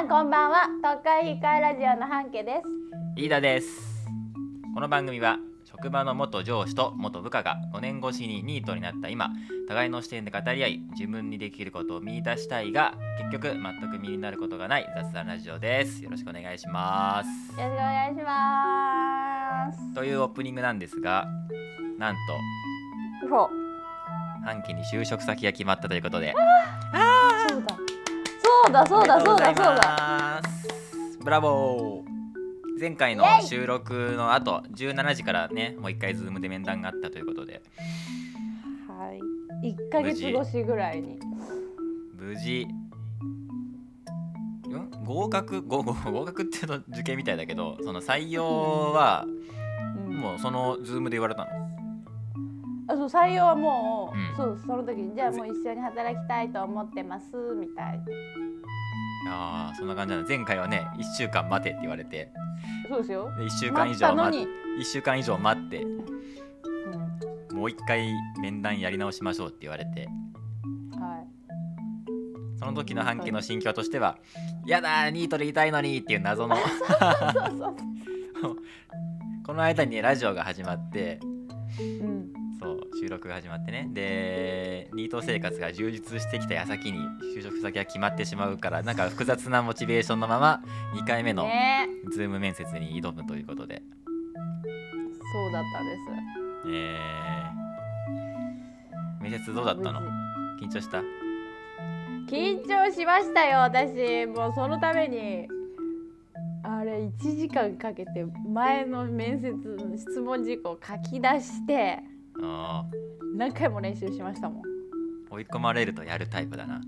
さんこんばんは。東海控えラジオの半家です。飯田です。この番組は職場の元上司と元部下が5年越しにニートになった今互いの視点で語り合い自分にできることを見出したいが結局全く身になることがない雑談ラジオです。よろしくお願いします。よろしくお願いします。というオープニングなんですがなんと半期に就職先が決まったということで。そうだそうだそうだそうだそうだ。だブラボー。前回の収録の後17時からねもう一回ズームで面談があったということで。はい。一ヶ月越しぐらいに。無事。ん？合格？ごご合格っていうと受験みたいだけどその採用はうん。もうそのズームで言われたの？あそう採用はもう、うん。そうその時にじゃあもう一緒に働きたいと思ってますみたいいやーそんな感じなの前回はね1週間待てって言われて。そうですよ。で1週間以上待っ、1週間以上待って。うん。もう一回面談やり直しましょうって言われて。はい。その時の半期の心境としては「やだーニートでいたいのに」っていう謎の。そうそう この間にねラジオが始まって。うんそう収録が始まってね。でニート生活が充実してきた矢先に就職先が決まってしまうからなんか複雑なモチベーションのまま2回目のね。ズーム面接に挑むということで、そうだったんです。え。ー、面接どうだったの？緊張した？緊張しましたよ私。もうそのためにあれ1時間かけて前の面接の質問事項を書き出してあ何回も練習しましたもん。ー追い込まれるとやるタイプだな。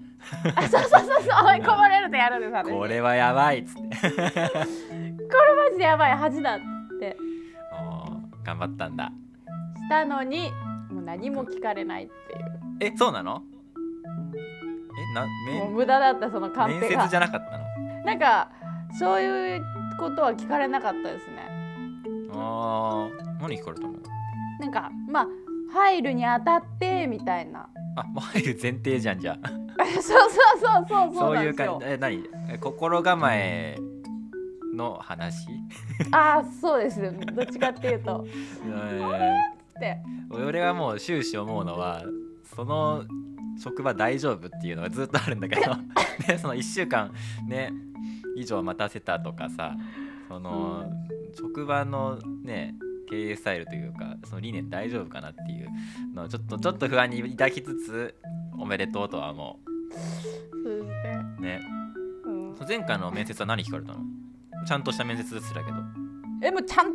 あそうそうそうそう。追い込まれるとやるんです私これはやばいっつって。これマジでやばい恥だって。頑張ったんだ。したのにもう何も聞かれないっていう。えそうなの？えなもう面無駄だったそのカン面ペが。接じゃなかったの？なんかそういうことは聞かれなかったですね。あー。何聞かれたの？なんかまあ入るにあたってみたいな。あもう入る前提じゃんじゃあ。そうそうそうそうそそうういう感じえ何？え心構えの話？ああそうです。よどっちかっていうと。えって。ー俺はもう終始思うのはその職場大丈夫っていうのがずっとあるんだけどでその1週間ね以上待たせたとかさその職場のね経営スタイルというかその理念大丈夫かなっていうのをちょっとちょっと不安に抱きつつおめでとうとは思そうね、うん、前回の面接は何聞かれたの？ちゃんとした面接ですらけど、えもうちゃん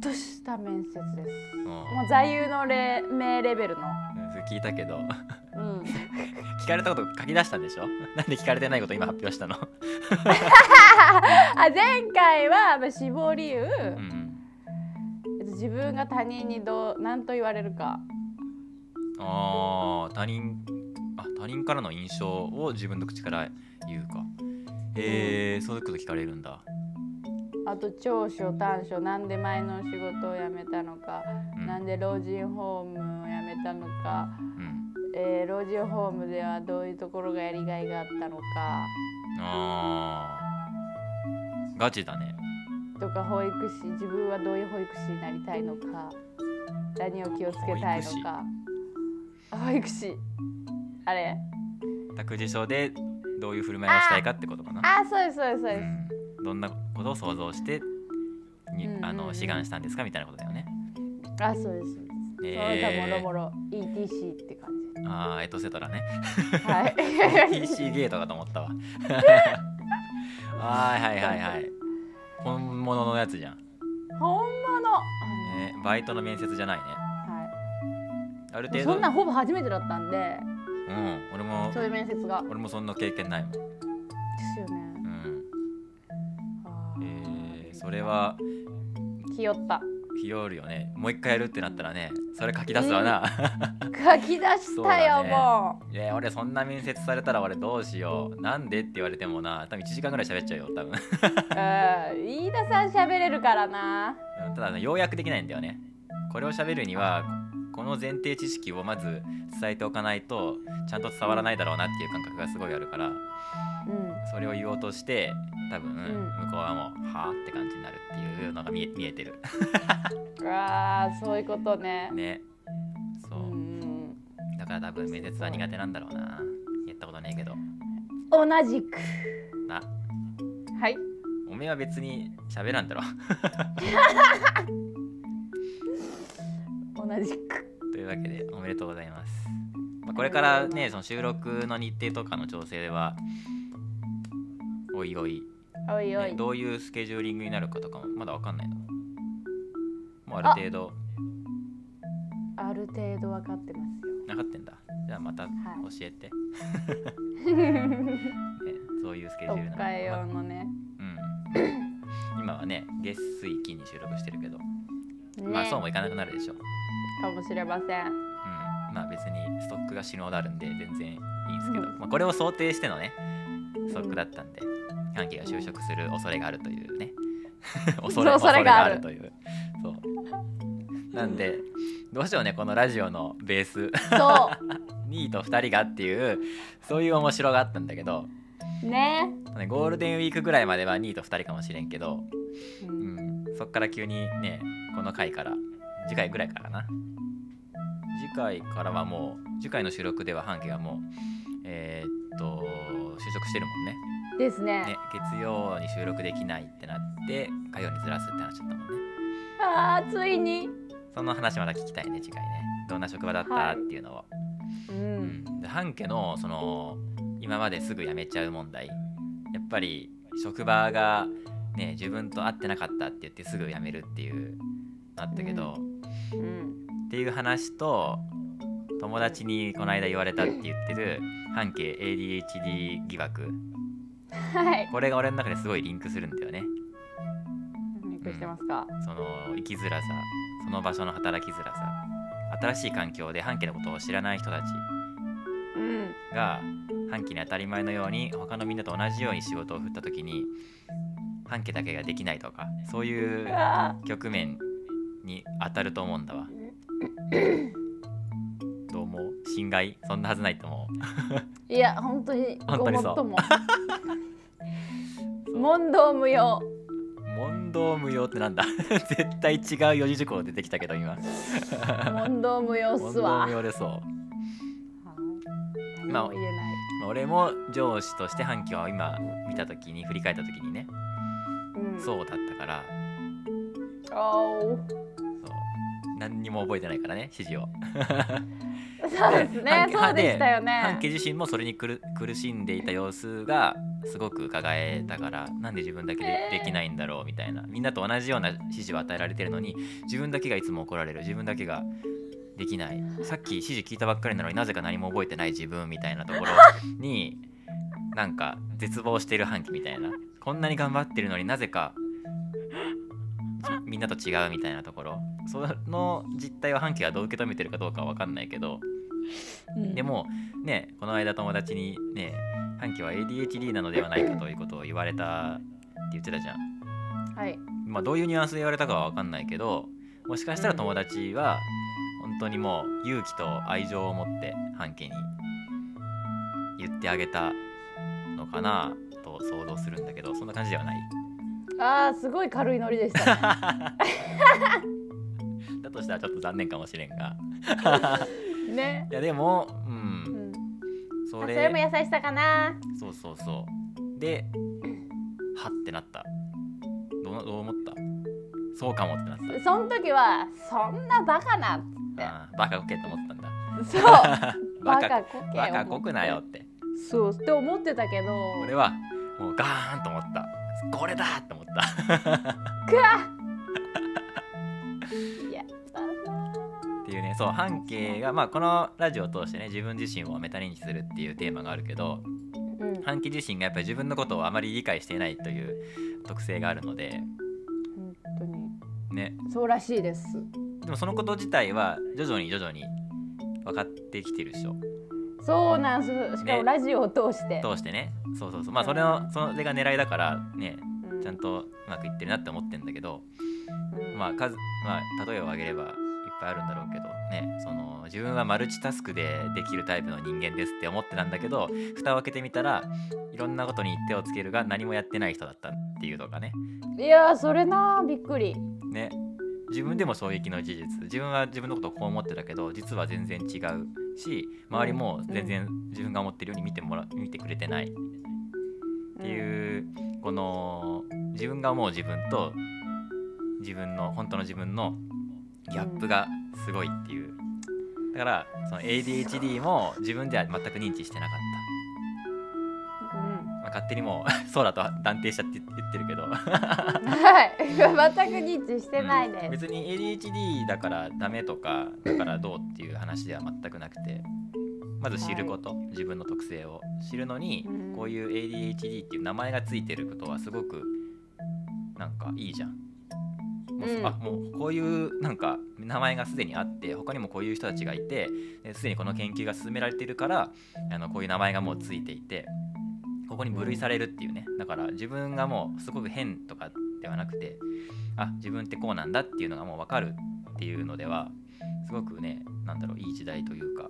とした面接です。うん。もう座右のれ名レベルの。聞いたけど。うん。聞かれたこと書き出したんでしょ？なんで聞かれてないこと今発表したの？あ前回はまあ死亡理由、うん。えっと自分が他人にどう何と言われるか。あー他人あ他人からの印象を自分の口から言うか。へえそういうこと聞かれるんだ、あと長所短所なんで前の仕事を辞めたのか、うん。なんで老人ホームを辞めたのか、うん、えー老人ホームではどういうところがやりがいがあったのか。あー。ガチだねとか保育士自分はどういう保育士になりたいのか何を気をつけたいのか。あ保育士。あれ。託児所でどういう振る舞いをしたいかってことかな。あそうですそうですそうです、うん、どんなことを想像してに、うん。うんうんあの志願したんですかみたいなことだよね。あそうですそうです、えーその他もろもろ ETC って感じ。ああエトセトラね。はい。PC ゲートかと思ったわ。はいはいはいはい本物のやつじゃん、本物、ね、バイトの面接じゃないね。はい、ある程度。そんなんほぼ初めてだったんで。うん。俺もそういう面接が。俺もそんな経験ないもん、ですよね。うん。えー、それはひよったひよるよねもう一回やるってなったらねそれ書き出すわな、書き出したよ、ね。もいや俺そんな面接されたら俺どうしよう。なんでって言われてもな。多分1時間ぐらい喋っちゃうよ多分。ううん。飯田さん喋れるからな。ただね要約できないんだよね。これを喋るにはこの前提知識をまず伝えておかないとちゃんと伝わらないだろうなっていう感覚がすごいあるから。うん。それを言おうとして多分、ん。向こうはもうはあって感じになるっていうのが見え見えてる。あーそういうことね。ね。そう。う、んだから多分面接は苦手なんだろうな。やったことねえけど。同じく。あはい。おめえは別に喋らんだろ。同じく。というわけでおめでとうございます、まあ、これからねその収録の日程とかの調整はおいおいおいおい。ねどういうスケジューリングになるかとかもまだわかんないの。もうある程度。ある程度分かってますよ。なかってんだ。じゃあまた教はい。えて、ねそういうスケジュールなの用のね。うん。今はね月水金に収録してるけど、ね。まあそうもいかなくなるでしょう、かもしれません。うん、まあ別にストックが死ぬほどあるんで全然いいんですけど、まあ、これを想定してのねストックだったんで歓喜が就職する恐れがあるというね。恐れ恐れがある。というそう。なんでどうしようねこのラジオのベース。そ2位 と2人がっていうそういう面白があったんだけど、うね。ね、ゴールデンウィークぐらいまでは2位と2人かもしれんけど、ううん。ん、そっから急にねこの回から。次回ぐらいからな。次回からはもう次回の収録では半径はもうえーっと就職してるもんねですね。ね月曜に収録できないってなって火曜にずらすって話だったもんね。あーついに。その話また聞きたいね次回ね。どんな職場だった、はい。っていうのを、ううん。ん、で半家のその今まですぐ辞めちゃう問題。やっぱり職場がね自分と合ってなかったって言ってすぐ辞めるっていうのあったけど、うん。っていう話と友達にこの間言われたって言ってる半径 ADHD 疑惑はい。これが俺の中ですごいリンクするんだよね。びっくりしてますか？その生きづらさその場所の働きづらさ新しい環境で半径のことを知らない人たち。うん。が半期に当たり前のように他のみんなと同じように仕事を振った時に半家だけができないとかそういう局面に当たると思うんだわ 侵害そんなはずないと思う。ーいや本当に本当に そう。問答無用。問答無用ってなんだ？絶対違う四字熟語出てきたけど今。問答無用っ問答すわ無用でそう、何も言えない。まあ、俺も上司として半期を今見た時に振り返った時にねうん。そうだったから。おーそう。何にも覚えてないからね指示をそうですね。半そうでしたよね。半家自身もそれに苦苦しんでいた様子がすごく伺えたからなんで自分だけでできないんだろうみたいな。みんなと同じような指示を与えられてるのに自分だけがいつも怒られる。自分だけができない。さっき指示聞いたばっかりなのになぜか何も覚えてない自分みたいなところになんか絶望してる半期みたいな。こんなに頑張ってるのになぜかみんなと違うみたいなところ。その実態を半期がどう受け止めてるかどうかは分かんないけどうん。でもねこの間友達にね半期は ADHD なのではないかということを言われたって言ってたじゃん。はい。まあどういうニュアンスで言われたかは分かんないけどもしかしたら友達は本当にもう勇気と愛情を持って半期に言ってあげたのかなと想像するんだけどそんな感じではない。あーすごい軽いノリでしたね。だとしたらちょっと残念かもしれんがね。いやでもううん。んそれ。あそれも優しさかな。そうそうそう。ではってなった。どうどう思った？そうかもってなった。その時はそんなバカなっつって。あーバカこけって思ったんだ。そう。バカこけ。バカこくなよって。そうって思ってたけど。俺はもうガーンと思った。これだって思った。くわね。そう半径がまあこのラジオを通してね自分自身をメタ認知するっていうテーマがあるけどうん。半径自身がやっぱり自分のことをあまり理解していないという特性があるので本当に。ね。そうらしいです。でもそのこと自体は徐々に徐々に分かってきてるでしょ。そうなんです。しかもね。ラジオを通して、通してね。そうそうそう。まあそれのそれが狙いだからねうん。ちゃんとうまくいってるなって思ってるんだけどうん。まあ数まあ例えを挙げればぱいあるんだろうけどねその自分はマルチタスクでできるタイプの人間ですって思ってたんだけど蓋を開けてみたらいろんなことに手をつけるが何もやってない人だったっていうのがね。いやーそれなーびっくり。ね。自分でも衝撃の事実。自分は自分のことをこう思ってたけど実は全然違うし周りも全然自分が思ってるように見てもら見てくれてない。っていう、この自分が思う自分と自分の本当の自分のギャップがすごいっていう。だからその ADHD も自分では全く認知してなかった、うん。まあ、勝手にもうそうだと断定しちゃって言ってるけど。はい。全く認知してないです、うん。別に ADHD だからダメとかだからどうっていう話では全くなくて。まず知ること、自分の特性を知るのに、うん。こういう ADHD っていう名前がついてることはすごくなんかいいじゃん。もううん。あもうこういうなんか名前がすでにあって他にもこういう人たちがいてですでにこの研究が進められているからあのこういう名前がもうついていてここに分類されるっていうね。だから自分がもうすごく変とかではなくてあ自分ってこうなんだっていうのがもう分かるっていうのではすごくねなんだろういい時代というか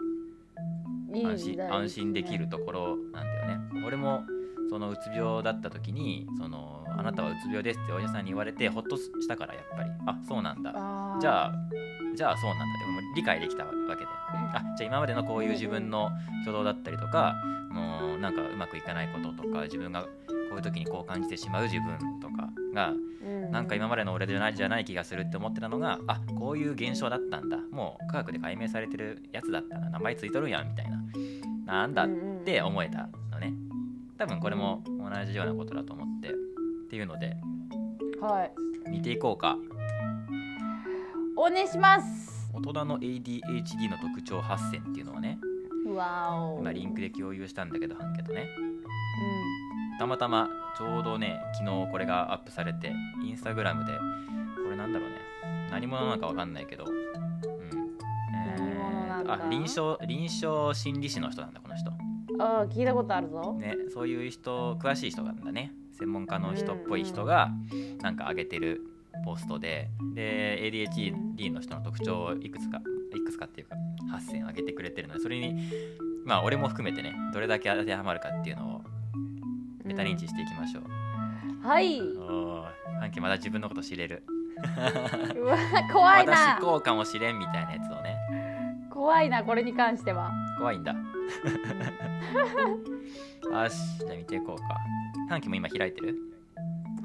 安心ね。安心できるところなんだよね。俺もそのうつ病だった時にそのあなたはうつ病ですってお医者さんに言われてほっとしたからやっぱり。あそうなんだ。じゃあじゃあそうなんだ。ってもう理解できたわけで。あじゃあ今までのこういう自分の挙動だったりとかもうなんかうまくいかないこととか自分がこういう時にこう感じてしまう自分とかがうん。なんか今までの俺じゃないじゃない気がするって思ってたのがあこういう現象だったんだ。もう科学で解明されてるやつだったな。名前ついとるやんみたいな。なんだって思えたのね。多分これも同じようなことだと思ってっていうのではい。見ていこうか。お願いします。大人の ADHD の特徴8選っていうのをね今リンクで共有したんだけど半家とね。うたまたまちょうどね昨日これがアップされてインスタグラムでこれなんだろうね。何者なのかわかんないけどうん。何者なんだ？あ臨床臨床心理士の人なんだこの人。んあー聞いたことあるぞ。ねそういう人詳しい人なんだね専門家の人っぽい人がなんか上げてるポストでで ADHD の人の特徴をいくつかいくつかっていうか8選上げてくれてるのでそれにまあ俺も含めてねどれだけ当てはまるかっていうのをメタ認知していきましょう、はい。おー半径まだ自分のこと知れる。うわ怖いな。私こうかもしれんみたいなやつをね。怖いなこれに関しては。怖いんだよしじゃあ見ていこうか。半径も今開いてる？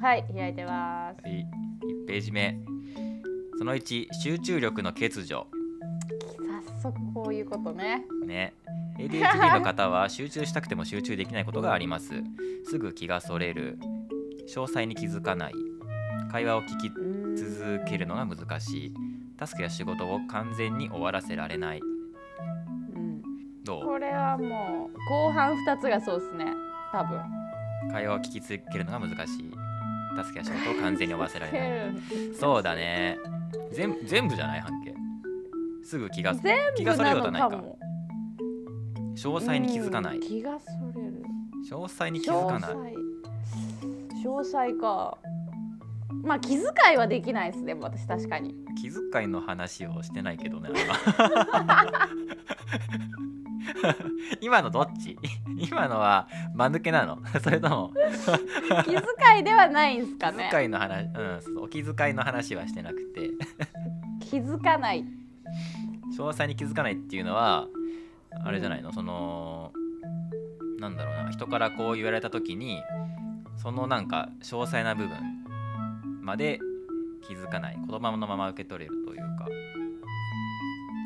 はい開いてます。はい。1ページ目。その1集中力の欠如。早速こういうことね。ね。ADHD の方は集中したくても集中できないことがあります。すぐ気がそれる。詳細に気づかない。会話を聞き続けるのが難しい。タスクや仕事を完全に終わらせられない。うんどう？これはもう後半2つがそうですね。多分。会話を聞き続けるのが難しいタスクや仕事を完全に終わらせられない。全 そうだね。全全部じゃない半径。すぐ気が気が部それるなことはないか。詳細に気づかない。うん気がそれる。詳細に気づかない。詳細。詳細か。まあ気遣いはできないですね私確かに。気遣いの話をしてないけどねあれは 今のどっち？今のは間抜けなの？それとも？気遣いではないんすか気ね遣いの話、うん。そう、お気遣いの話はしてなくて。気づかない。詳細に気づかないっていうのはあれじゃないの？そのなんだろうな人からこう言われた時にそのなんか詳細な部分まで気づかない。言葉のまま受け取れるというか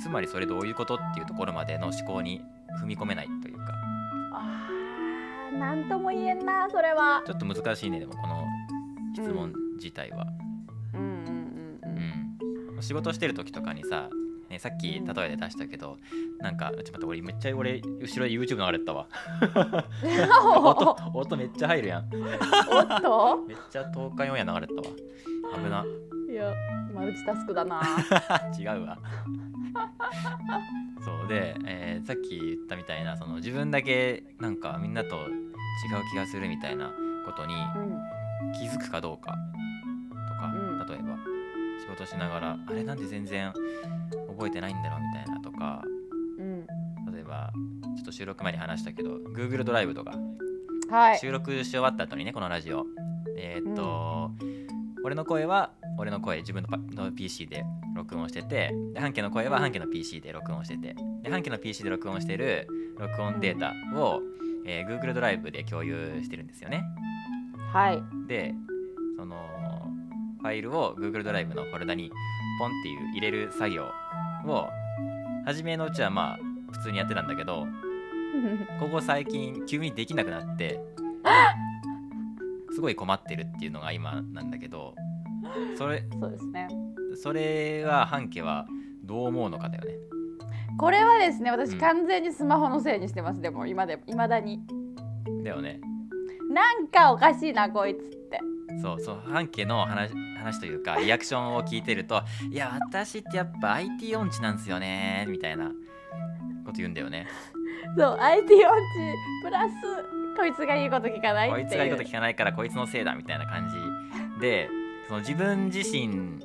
つまりそれどういうことっていうところまでの思考に踏み込めないというか。あーなんとも言えんなそれは。ちょっと難しいねでもこの質問自体は、うん。うんうんううん。ん仕事してる時とかにさ、ね、さっき例えで出したけど、なんかちょっと待って俺めっちゃ俺後ろで YouTube 流れてたわ。音音めっちゃ入るやん。おっとめっちゃ東海オンエア流れてたわ。危な。いやマルチタスクだな。違うわ そうで、えーさっき言ったみたいなその自分だけなんかみんなと違う気がするみたいなことにうん。気づくかどうかとか、うん。例えば仕事しながらあれなんで全然覚えてないんだろうみたいなとかうん。例えばちょっと収録前に話したけど Google ドライブとかはい。収録し終わった後にねこのラジオ。えーっと、俺の声は俺の声自分のパの PC で録音しててで半家の声は半家の PC で録音しててで半家の PC で録音してる録音データを、えー Google ドライブで共有してるんですよね。はい。でそのファイルを Google ドライブのフォルダにポンっていう入れる作業を初めのうちはまあ普通にやってたんだけど ここ最近急にできなくなって すごい困ってるっていうのが今なんだけどそれそうですね。それは半家はどう思うのかだよね。これはですね私うん。完全にスマホのせいにしてますでも今でいまだに。だよね。なんかおかしいなこいつって。そうそう半家の話話というかリアクションを聞いてると「いや私ってやっぱ IT 音痴なんですよね」みたいなこと言うんだよね。そう IT 音痴プラスこいつが言うこと聞かないこいつが言うこと聞かないからこいつのせいだみたいな感じでその自分自身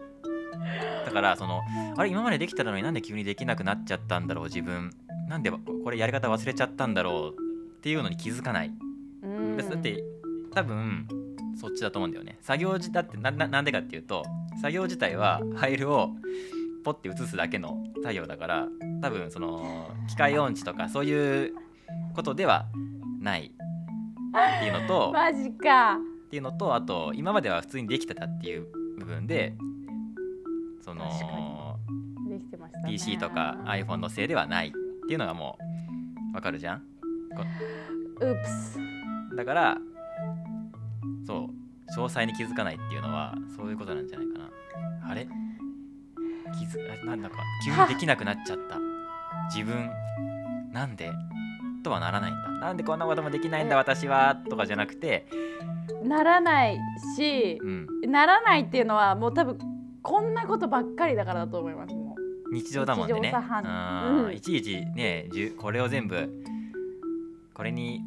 だからそのあれ今までできたのになんで急にできなくなっちゃったんだろう自分。なんでここれやり方忘れちゃったんだろうっていうのに気づかない。うん。だって多分そっちだと思うんだよね。作業自だってなななんでかっていうと作業自体はファイルをポッて移すだけの作業だから多分その機械音痴とかそういうことではない。っていうのとマジかっていうのとあと今までは普通にできてたっていう部分でその PC とか iPhone のせいではないっていうのがもうわかるじゃん？だからそう詳細に気づかないっていうのはそういうことなんじゃないかな。あれ？気づあなんだか急にできなくなっちゃった。自分なんで？とはならないんだ。なんでこんなこともできないんだ私はとかじゃなくて。ならないしうん。ならないっていうのはもう多分こんなことばっかりだからだと思いますも日常だもんでね。日常茶飯うん。いちいちねじゅこれを全部これに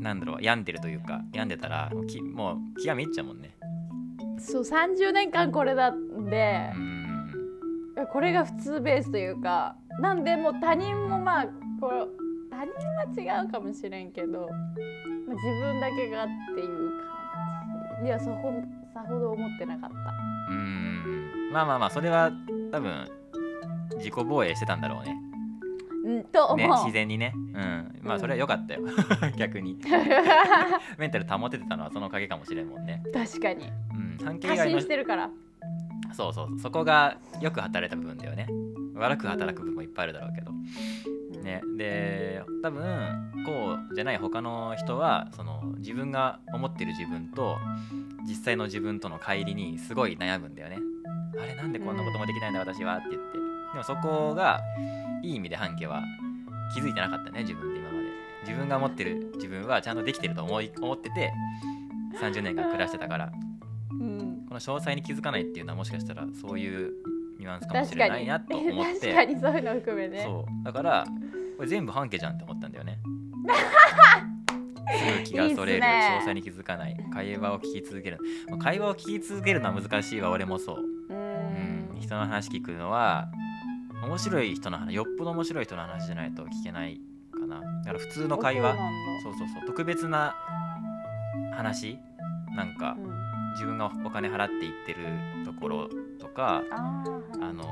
なんだろう病んでるというか病んでたらもうきもう気がめいっちゃうもんね。うそう30年間これだんでう、ん。これが普通ベースというかなんでもう他人もまあこう他人は違うかもしれんけど、まあ、自分だけがっていう感じ。いやそこさほど思ってなかった。うん。まあまあまあそれは多分自己防衛してたんだろうね。うんと思う、ね自然にね。うん。まあそれは良かったよ。逆に。メンタル保ててたのはそのおかげかもしれんもんね。確かに。うん。関係外のしてるから。そうそう。そこがよく働いた部分だよね。悪く働く部分もいっぱいあるだろうけどね、で多分こうじゃない他の人はその自分が思ってる自分と実際の自分との乖離にすごい悩むんだよね。あれなんでこんなこともできないんだ私はって言って。でもそこがいい意味で半家は気づいてなかったね自分で今まで。自分が思ってる自分はちゃんとできてると思い思ってて30年間暮らしてたから。うん。この詳細に気づかないっていうのはもしかしたらそういうニュアンスかもしれないなと思って。確かに そういうの含めね。そう。だからこれ全部半家じゃんって思ったんだよね。すぐ気がそれる。詳細に気づかない。会話を聞き続ける。まあ会話を聞き続けるのは難しいわ。俺もそう、ううん。ん、人の話聞くのは面白い人の話よっぽど面白い人の話じゃないと聞けないかな。だから普通の会話。そうそうそう特別な話。なんかうん。自分がお金払って行ってるところとかあの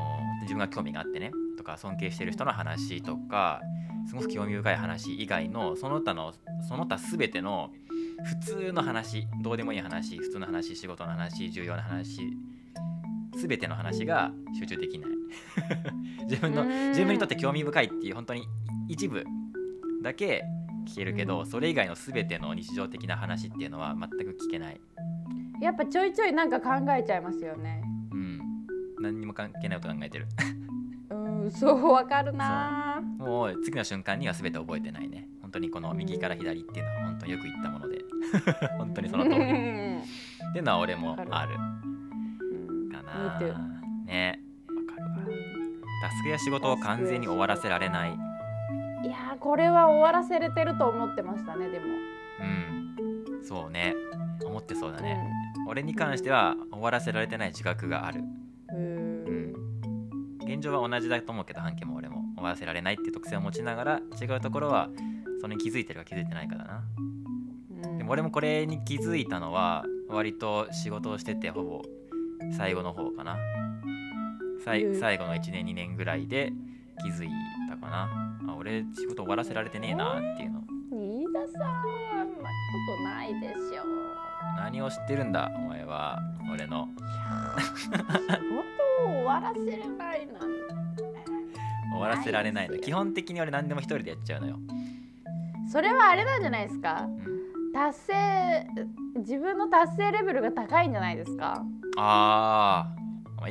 自分が興味があってね。とか尊敬してる人の話とかすごく興味深い話以外のその他のその他全ての普通の話どうでもいい話普通の話仕事の話重要な話全ての話が集中できない。自分のうん。自分にとって興味深いっていう本当に一部だけ聞けるけど、うん。それ以外の全ての日常的な話っていうのは全く聞けない、やっぱちょいちょいなんか考えちゃいますよね。うん、何にも関係ないこと考えてる うんそうわかるな。もう次の瞬間には全て覚えてないね。本当にこの右から左っていうのは本当によく言ったもので。本当にその通り。っていうのは俺もある。うん。かな。ね。わかるわ。タスクや仕事を完全に終わらせられない。いやーこれは終わらせれてると思ってましたねでも、うん。そうね。思ってそうだね、俺に関しては終わらせられてない自覚がある。うん現状は同じだと思うけど半家も俺も終わらせられないっていう特性を持ちながら違うところはそれに気づいてるか気づいてないかだな。うん。でも俺もこれに気づいたのは割と仕事をしててほぼ最後の方かな。最後の1年2年ぐらいで気づいたかな。あ俺仕事終わらせられてねえなっていうの。飯田さんはあんなことないでしょ何を知ってるんだお前は。俺のせれないな。んて終わらせられないの。基本的に俺何でも一人でやっちゃうのよ、それはあれなんじゃないですか？うん、達成自分の達成レベルが高いんじゃないですか？ああ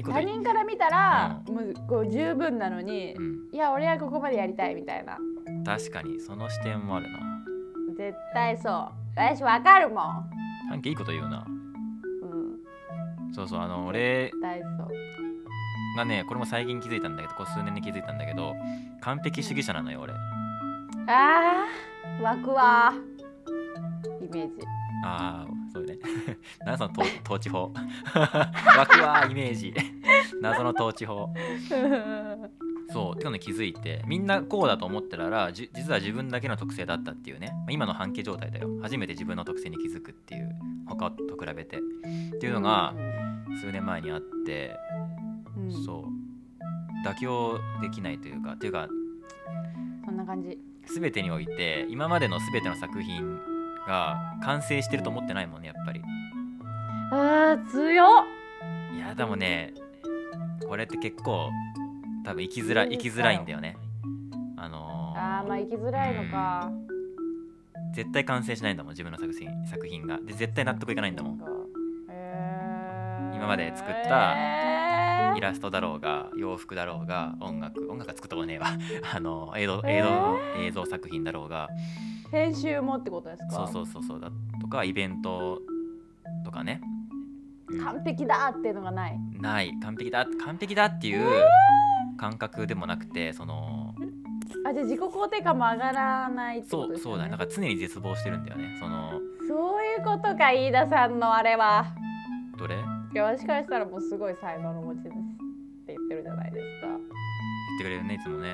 他人から見たら、もうこう十分なのに、うん。いや俺はここまでやりたいみたいな。確かにその視点もあるな。絶対そう。私わかるもん。半家いいこと言うな。うん。そうそうあの俺絶対そうがねこれも最近気づいたんだけどここ数年に気づいたんだけど完璧主義者なのよ俺。あー湧くわイメージ。ああそうね。何その統統治法。湧くわイメージ。謎の統治法。そうっていうのに気づいてみんなこうだと思ってたらじ実は自分だけの特性だったっていうね、まあ今の半径状態だよ。初めて自分の特性に気づくっていう。他と比べて。っていうのが数年前にあってそう。妥協できないというかっていうかそんな感じ。全てにおいて今までの全ての作品が完成してると思ってないもんねやっぱり。あー強っ。いやでもねこれって結構多分生きづらい生きづらいんだよね。あのーあーまあ生きづらいのか。絶対完成しないんだもん自分の作品作品が。で絶対納得いかないんだもん。えー。今まで作ったえーイラストだろうが洋服だろうが音楽音楽は作ったことねえわ。あの映像えー。映像、映像作品だろうが。編集もってことですか？そうそうそうそう。だとかイベントとかね、うん。完璧だっていうのがない。ない。完璧だ完璧だっていう感覚でもなくてそのあじゃあ自己肯定感も上がらないってことですよね。そうそうだね。だから常に絶望してるんだよね。そのそういうことか飯田さんのあれはいや私からしたらもうすごい才能の持ち主って言ってるじゃないですか、てくれるねいつもね。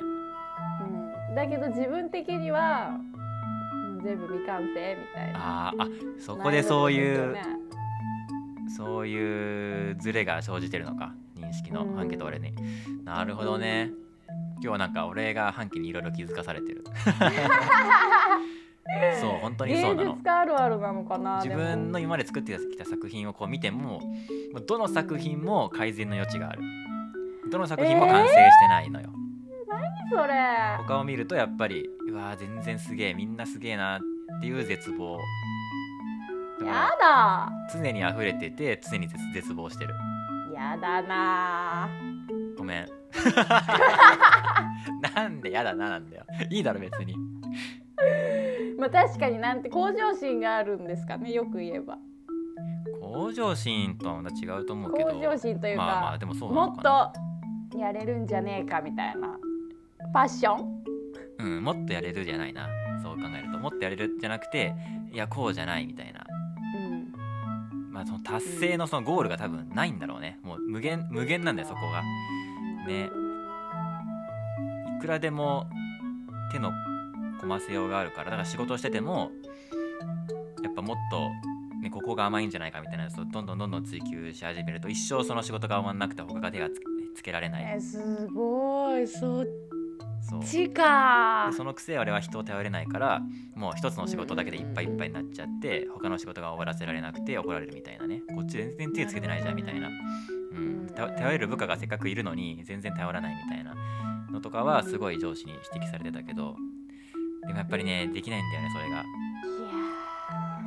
うん、だけど自分的には全部未完成みたいな。あーあそこでそういう、ね。そういうズレが生じてるのか認識のうん。半径と俺に。なるほどね。今日はなんか俺が半径にいろいろ気づかされてる そう本当にそうなの。芸術家あるあるなのかな自分の今まで作ってきた作品をこう見てもどの作品も改善の余地がある。どの作品も完成してないのよ、でもそれ。他を見るとやっぱりうわー全然すげえみんなすげえなっていう絶望。やらだ。常に溢れてて常に絶絶望してる。やだな。ごめん。なんでやだななんだよ。いいだろ別にまあ確かになんて向上心があるんですかねよく言えば。向上心とはまた違うと思うけど。向上心というか、まあまあでもそうなもっとやれるんじゃねえかみたいな。パッション？うん、もっとやれるじゃないな。そう考えると。もっとやれるじゃなくていやこうじゃないみたいな。うん。まあその達成のそのゴールが多分ないんだろうね。もう無限無限なんだよそこが。ね。いくらでも手の込ませようがあるからだから仕事しててもやっぱもっと、ね、ここが甘いんじゃないかみたいなやつをどんどんどんどん追求し始めると一生その仕事が終わんなくて他が手がつけられないえすごいそっちかそのくせ俺は人を頼れないからもう一つの仕事だけでいっぱいいっぱいになっちゃって他の仕事が終わらせられなくて怒られるみたいなねこっち全然手つけてないじゃんみたいな、うん、頼れる部下がせっかくいるのに全然頼らないみたいなのとかはすごい上司に指摘されてたけどでもやっぱりねできないんだよねそれが。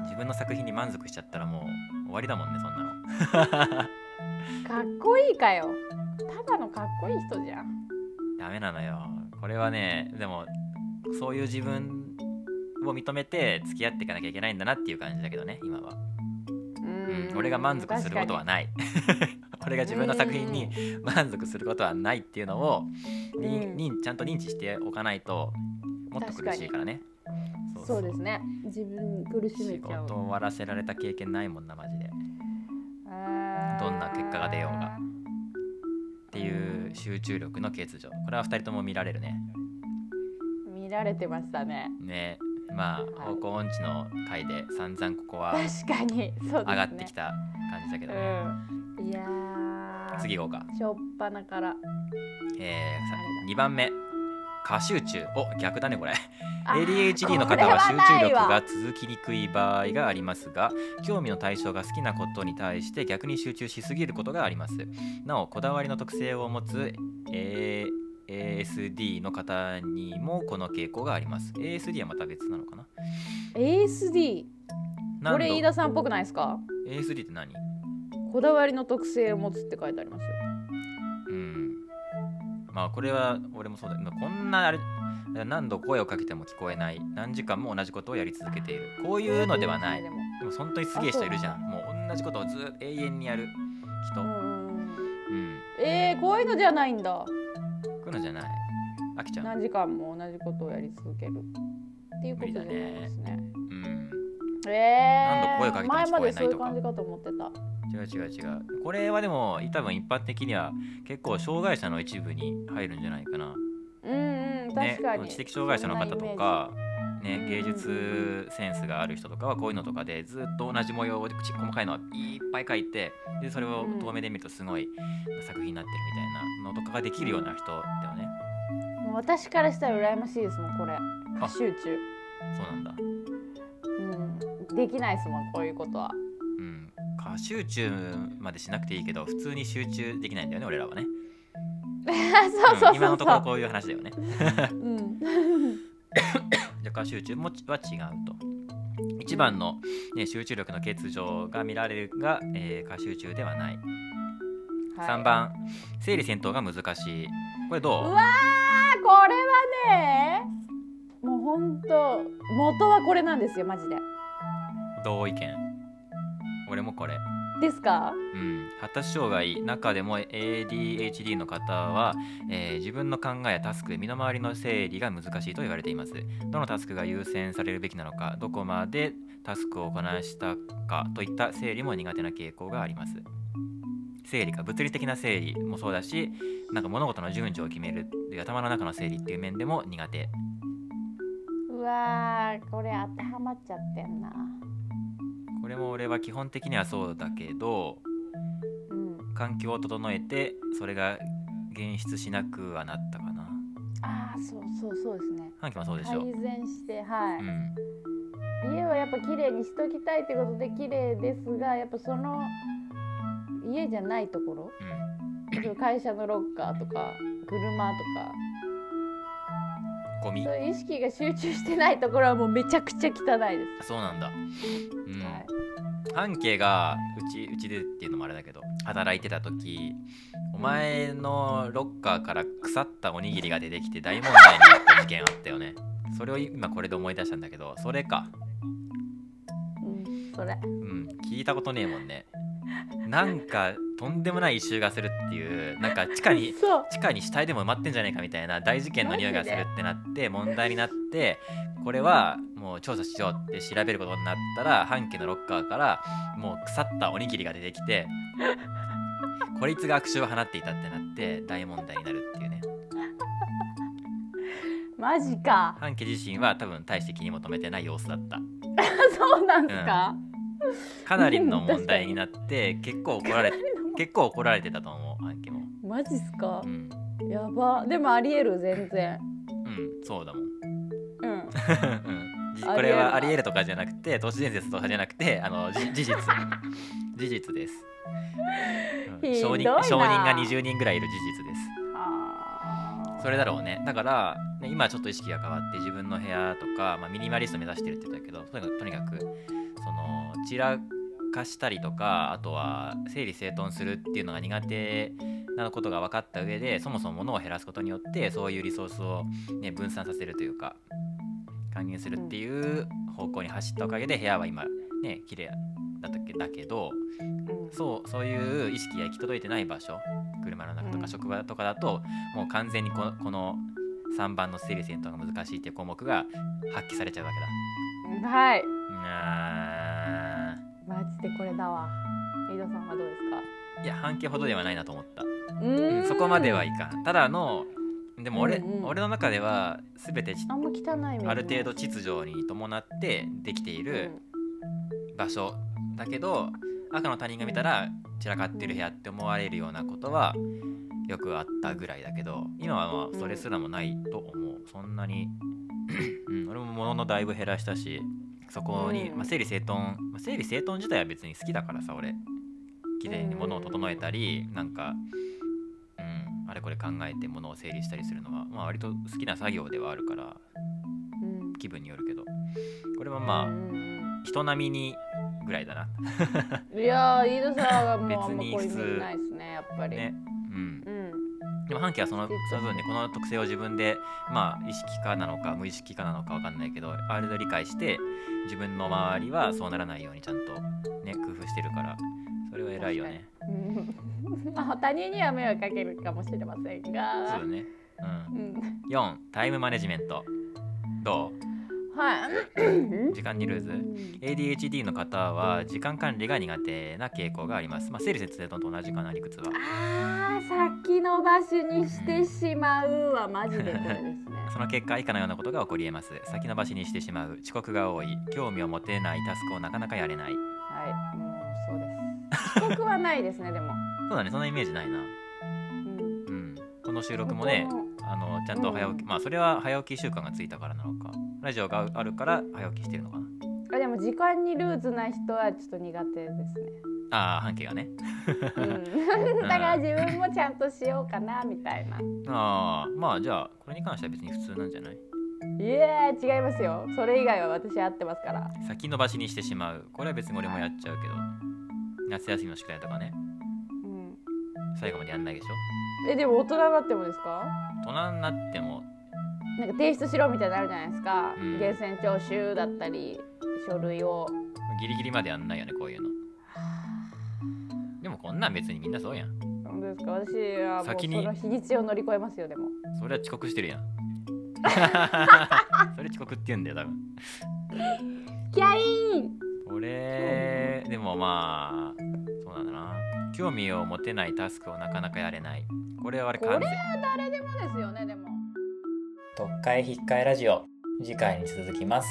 自分の作品に満足しちゃったらもう終わりだもんねそんなの。ー かっこいいかよ。ただのかっこいい人じゃん。ダメなのよ。これはねでもそういう自分を認めて付き合っていかなきゃいけないんだなっていう感じだけどね今は。ううん、俺が満足することはない。俺が自分の作品に満足することはないっていうのを、にうん。にちゃんと認知しておかないともっと苦しいからね。そうですね。自分苦しめ仕ちゃう。事を終わらせられた経験ないもんなマジで。っどどんな結果が出ようが。っていう集中力の欠如。これは2人とも見られるね。見られてましたね。ね。まあはい。方向音痴の回で散々ここは確かに。そうね。上がってきた感じだけどね。うん。いやー。次行こうか。しょっぱなから。えーさあれ2番目過集中。お逆だねこれ。ADHD の方は集中力が続きにくい場合がありますが興味の対象が好きなことに対して逆に集中しすぎることがあります。なおこだわりの特性を持つ、ASD の方にもこの傾向があります。ASD はまた別なのかな？ASD これ飯田さんっぽくないですか？ASD って何？こだわりの特性を持つって書いてありますまあこれは俺もそうだまあこんなあれ何度声をかけても聞こえない。何時間も同じことをやり続けている。こういうのではない。でも本当にすげえ人いるじゃん。もう同じことをずっと永遠にやる人。ううん。えー、こういうのじゃないんだ。ういうのじゃない。飽きちゃう何時間も同じことをやり続けるっていうことじゃないですね。うん。えー、何度声かけても聞前までそういうこえないとか感じかと思ってた違う違う違う。これはでも多分一般的には結構障害者の一部に入るんじゃないかな。うんうんね確かに、知的障害者の方とかねうん芸術センスがある人とかはこういうのとかでずっと同じ模様をち細かいのをいっぱい描いてでそれを遠目で見るとすごい作品になってるみたいなのとかができるような人だよね。もう私からしたら羨ましいですもんこれ。過集中。そうなんだ。うん。できないですもんこういうことは集中までしなくていいけど普通に集中できないんだよね俺らはね。そうそうそうそう、ん今のところこういう話だよね。うん、じゃあ過集中もは違うと。一番の、ね、集中力の欠如が見られるが、えー過集中ではない、はい。3番整理戦闘が難しい。これどう？うわーこれはねもうほんと元はこれなんですよマジで。同意見俺もこれ。ですか？うん、発達障害中でも ADHD の方は、えー自分の考えやタスク身の回りの整理が難しいと言われています。どのタスクが優先されるべきなのかどこまでタスクをこなしたかといった整理も苦手な傾向があります。整理か物理的な整理もそうだしなんか物事の順序を決める頭の中の整理っていう面でも苦手。うわーこれ当てはまっちゃってんなこれも俺は基本的にはそうだけどうん環境を整えてそれが現出しなくはなったかな。ああそうそうそうですね。半期もそうでしょ、改善してはい、うん。家はやっぱ綺麗にしときたいってことで綺麗ですがやっぱその家じゃないところ。うん、会社のロッカーとか車とかゴミ意識が集中してないところはもうめちゃくちゃ汚いです、そうなんだ。うん、はい。半径がうちうちでっていうのもあれだけど働いてた時お前のロッカーから腐ったおにぎりが出てきて大問題になった事件あったよね。それを今これで思い出したんだけどそれか。うん、それ。うん聞いたことねえもんねなんかとんでもない異臭がするっていうなんか地下に 地下に死体でも埋まってんじゃないかみたいな大事件の匂いがするってなって問題になってこれはもう調査しようって調べることになったら半家のロッカーからもう腐ったおにぎりが出てきてこいつが悪臭を放っていたってなって大問題になるっていうね。マジか。半家自身は多分大して気にも留めてない様子だった。そうなんすか、かなりの問題になって結構怒られ結構怒られてたと思う半家も。マジっすか？う、ん。やば。でもありえる全然。うんそうだもん。うん。うん。これはありえるとかじゃなくて都市伝説とかじゃなくてあのじ事実。事実です、うん。証人証人が20人ぐらいいる事実です。それだろうね。だから、ね、今ちょっと意識が変わって自分の部屋とか、まあ、ミニマリスト目指してるって言ったけどとにかくとにかくその散らかしたりとかあとは整理整頓するっていうのが苦手なことが分かった上でそもそも物を減らすことによってそういうリソースを、ね、分散させるというか還元するっていう方向に走ったおかげで部屋は今ね綺麗だったっけだけどうん。そうそういう意識が行き届いてない場所車の中とうん。か職場とかだと、もう完全にここの3番の整理整頓が難しいっていう項目が発揮されちゃうわけだ。はいあマジでこれだわ。飯田さんはどうですか？いや半径ほどではないなと思った、ううんそこまではいかん。ただのでも俺,、うんうん俺の中では全てあんま汚いある程度秩序に伴ってできている場所だけど赤の他人が見たら散らかってる部屋って思われるようなことはよくあったぐらいだけど今はまあそれすらもないと思う。そんなに、うん、俺も物のだいぶ減らしたしそこに、うん。まあ、整理整頓、まあ、整理整頓自体は別に好きだからさ俺。綺麗に物を整えたりなんか、うん、あれこれ考えて物を整理したりするのは、まあ、割と好きな作業ではあるからうん。気分によるけど。これはまあうん人並みにぐらいだな。うんいやー飯田さんはもうあんま 別にこういうイ普通ないですねやっぱり、ねでも半径はそのその分ねこの特性を自分でまあ意識化なのか無意識化なのかわかんないけどある程度理解して自分の周りはそうならないようにちゃんとね工夫してるからそれは偉いよね。うん。まあ他人には迷惑かけるかもしれませんそうね。ううん。ん4タイムマネジメント。どはい。う時間にルーズ。ADHD の方は時間管理が苦手な傾向があります。まあ整理節制と同じかな理屈は。あー先延ばしにしてしまうはマジでこれですね。その結果以下のようなことが起こり得ます。先延ばしにしてしまう。遅刻が多い。興味を持てないタスクをなかなかやれない。はい、もうそうです。遅刻はないですね、でも。そうだねそんなイメージないなこの収録もねあのちゃんと早起き、うん。まあそれは早起き習慣がついたからなのか。ラジオがあるから早起きしてるのかな。あでも時間にルーズな人はちょっと苦手ですね。ああ半径がね。うん、だから自分もちゃんとしようかなみたいな。ああまあじゃあこれに関しては別に普通なんじゃない？いや違いますよ。それ以外は私合ってますから。先延ばしにしてしまう。これは別に俺もやっちゃうけど。夏休みの宿題とかね。うん。最後までやんないでしょ？えでも大人になってもですか？大人になっても。なんか提出しろみたいなのあるじゃないですか。うん。源泉徴収だったり書類を。ギリギリまでやんないよねこういうの。でもこんなん別にみんなそうやん。本当ですか？私はもうその日にちを乗り越えますよでも。それは遅刻してるやん。それ遅刻って言うんだよ多分。キャイン！俺でもまあそうなんだな。興味を持てないタスクをなかなかやれないこれはあれ完全誰でもですよねでも。特会引っかえラジオ。次回に続きます